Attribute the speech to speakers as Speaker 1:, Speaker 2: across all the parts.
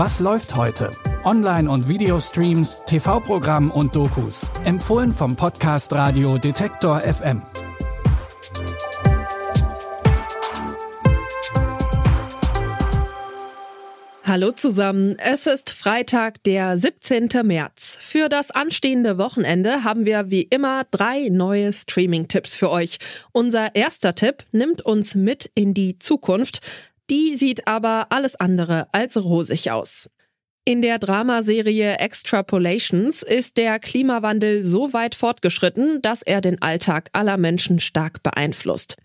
Speaker 1: Was läuft heute? Online- und Videostreams, TV-Programm und Dokus. Empfohlen vom Podcast Radio Detektor FM.
Speaker 2: Hallo zusammen, es ist Freitag, der 17. März. Für das anstehende Wochenende haben wir wie immer drei neue Streaming-Tipps für euch. Unser erster Tipp nimmt uns mit in die Zukunft. Die sieht aber alles andere als rosig aus. In der Dramaserie Extrapolations ist der Klimawandel so weit fortgeschritten, dass er den Alltag aller Menschen stark beeinflusst.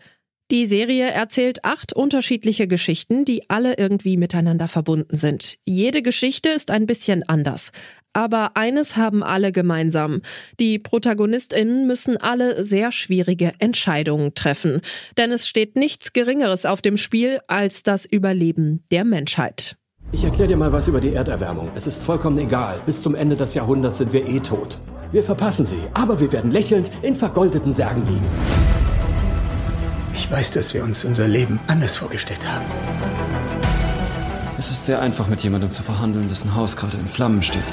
Speaker 2: Die Serie erzählt acht unterschiedliche Geschichten, die alle irgendwie miteinander verbunden sind. Jede Geschichte ist ein bisschen anders. Aber eines haben alle gemeinsam. Die Protagonistinnen müssen alle sehr schwierige Entscheidungen treffen. Denn es steht nichts Geringeres auf dem Spiel als das Überleben der Menschheit.
Speaker 3: Ich erkläre dir mal was über die Erderwärmung. Es ist vollkommen egal. Bis zum Ende des Jahrhunderts sind wir eh tot. Wir verpassen sie, aber wir werden lächelnd in vergoldeten Särgen liegen.
Speaker 4: Ich weiß, dass wir uns unser Leben anders vorgestellt haben.
Speaker 5: Es ist sehr einfach, mit jemandem zu verhandeln, dessen Haus gerade in Flammen steht.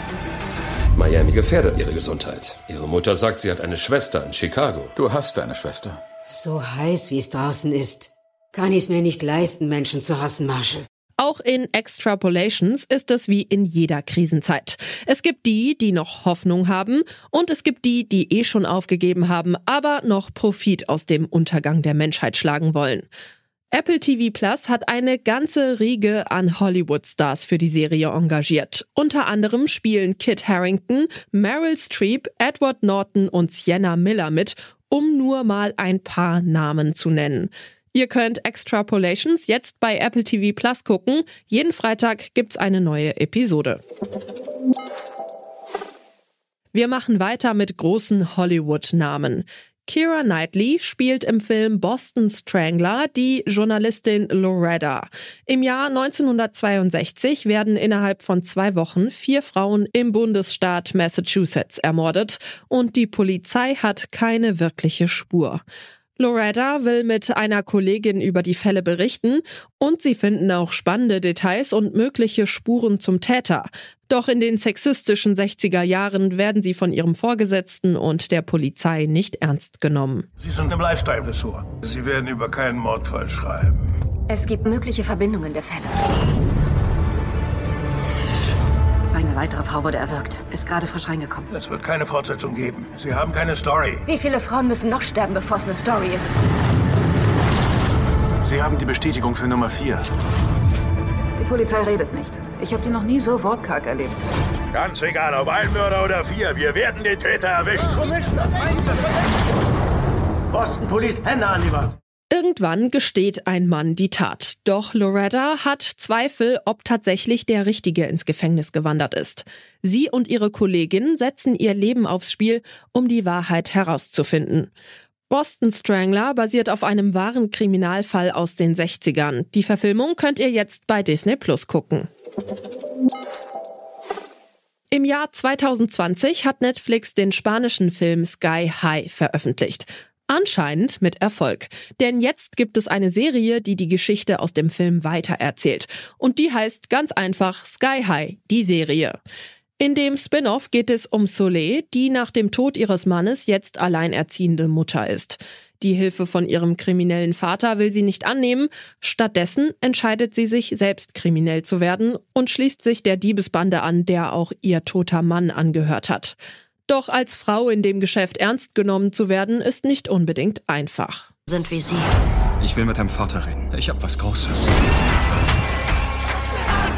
Speaker 6: Miami gefährdet ihre Gesundheit. Ihre Mutter sagt, sie hat eine Schwester in Chicago.
Speaker 7: Du hast eine Schwester.
Speaker 8: So heiß, wie es draußen ist. Kann ich es mir nicht leisten, Menschen zu hassen, Marshall.
Speaker 2: Auch in Extrapolations ist es wie in jeder Krisenzeit. Es gibt die, die noch Hoffnung haben und es gibt die, die eh schon aufgegeben haben, aber noch Profit aus dem Untergang der Menschheit schlagen wollen. Apple TV Plus hat eine ganze Riege an Hollywood-Stars für die Serie engagiert. Unter anderem spielen Kit Harrington, Meryl Streep, Edward Norton und Sienna Miller mit, um nur mal ein paar Namen zu nennen. Ihr könnt Extrapolations jetzt bei Apple TV Plus gucken. Jeden Freitag gibt's eine neue Episode. Wir machen weiter mit großen Hollywood-Namen. Kira Knightley spielt im Film Boston Strangler die Journalistin Loretta. Im Jahr 1962 werden innerhalb von zwei Wochen vier Frauen im Bundesstaat Massachusetts ermordet und die Polizei hat keine wirkliche Spur. Loretta will mit einer Kollegin über die Fälle berichten und sie finden auch spannende Details und mögliche Spuren zum Täter. Doch in den sexistischen 60er Jahren werden sie von ihrem Vorgesetzten und der Polizei nicht ernst genommen.
Speaker 9: Sie sind im Lifestyle-Ressort. Sie werden über keinen Mordfall schreiben.
Speaker 10: Es gibt mögliche Verbindungen der Fälle.
Speaker 11: Eine weitere Frau wurde erwürgt. Ist gerade frisch reingekommen.
Speaker 9: Es wird keine Fortsetzung geben. Sie haben keine Story.
Speaker 10: Wie viele Frauen müssen noch sterben, bevor es eine Story ist?
Speaker 7: Sie haben die Bestätigung für Nummer 4.
Speaker 11: Die Polizei redet nicht. Ich habe die noch nie so wortkarg erlebt.
Speaker 9: Ganz egal, ob ein Mörder oder vier, wir werden den Täter erwischen. Boston Police, Hände an die Wand.
Speaker 2: Irgendwann gesteht ein Mann die Tat. Doch Loretta hat Zweifel, ob tatsächlich der Richtige ins Gefängnis gewandert ist. Sie und ihre Kollegin setzen ihr Leben aufs Spiel, um die Wahrheit herauszufinden. Boston Strangler basiert auf einem wahren Kriminalfall aus den 60ern. Die Verfilmung könnt ihr jetzt bei Disney Plus gucken. Im Jahr 2020 hat Netflix den spanischen Film Sky High veröffentlicht. Anscheinend mit Erfolg. Denn jetzt gibt es eine Serie, die die Geschichte aus dem Film weitererzählt. Und die heißt ganz einfach Sky High, die Serie. In dem Spin-off geht es um Soleil, die nach dem Tod ihres Mannes jetzt alleinerziehende Mutter ist. Die Hilfe von ihrem kriminellen Vater will sie nicht annehmen. Stattdessen entscheidet sie sich, selbst kriminell zu werden und schließt sich der Diebesbande an, der auch ihr toter Mann angehört hat. Doch als Frau in dem Geschäft ernst genommen zu werden, ist nicht unbedingt einfach.
Speaker 10: Sind wie Sie.
Speaker 7: Ich will mit deinem Vater reden. Ich hab was Großes.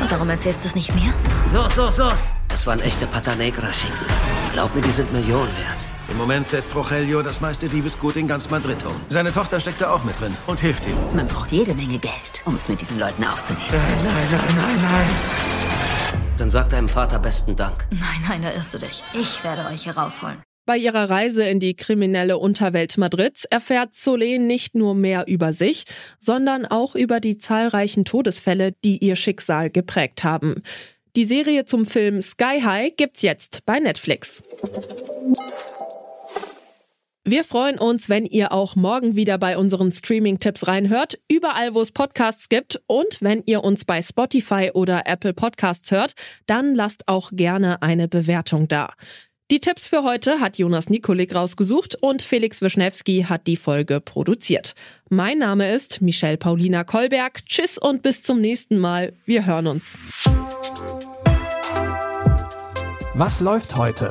Speaker 10: Und warum erzählst du es nicht mir?
Speaker 12: Los, los, los! Das waren echte Pata Negra-Schinken. Glaub mir, die sind Millionen wert.
Speaker 9: Im Moment setzt Rogelio das meiste Diebesgut in ganz Madrid um. Seine Tochter steckt da auch mit drin und hilft ihm.
Speaker 10: Man braucht jede Menge Geld, um es mit diesen Leuten aufzunehmen.
Speaker 9: Nein, nein, nein, nein, nein.
Speaker 12: Dann sag deinem Vater besten Dank.
Speaker 10: Nein, nein, da irrst du dich. Ich werde euch hier rausholen.
Speaker 2: Bei ihrer Reise in die kriminelle Unterwelt Madrids erfährt Solé nicht nur mehr über sich, sondern auch über die zahlreichen Todesfälle, die ihr Schicksal geprägt haben. Die Serie zum Film Sky High gibt's jetzt bei Netflix. Wir freuen uns, wenn ihr auch morgen wieder bei unseren Streaming-Tipps reinhört, überall wo es Podcasts gibt. Und wenn ihr uns bei Spotify oder Apple Podcasts hört, dann lasst auch gerne eine Bewertung da. Die Tipps für heute hat Jonas Nikolik rausgesucht und Felix Wischnewski hat die Folge produziert. Mein Name ist Michelle Paulina Kolberg. Tschüss und bis zum nächsten Mal. Wir hören uns.
Speaker 1: Was läuft heute?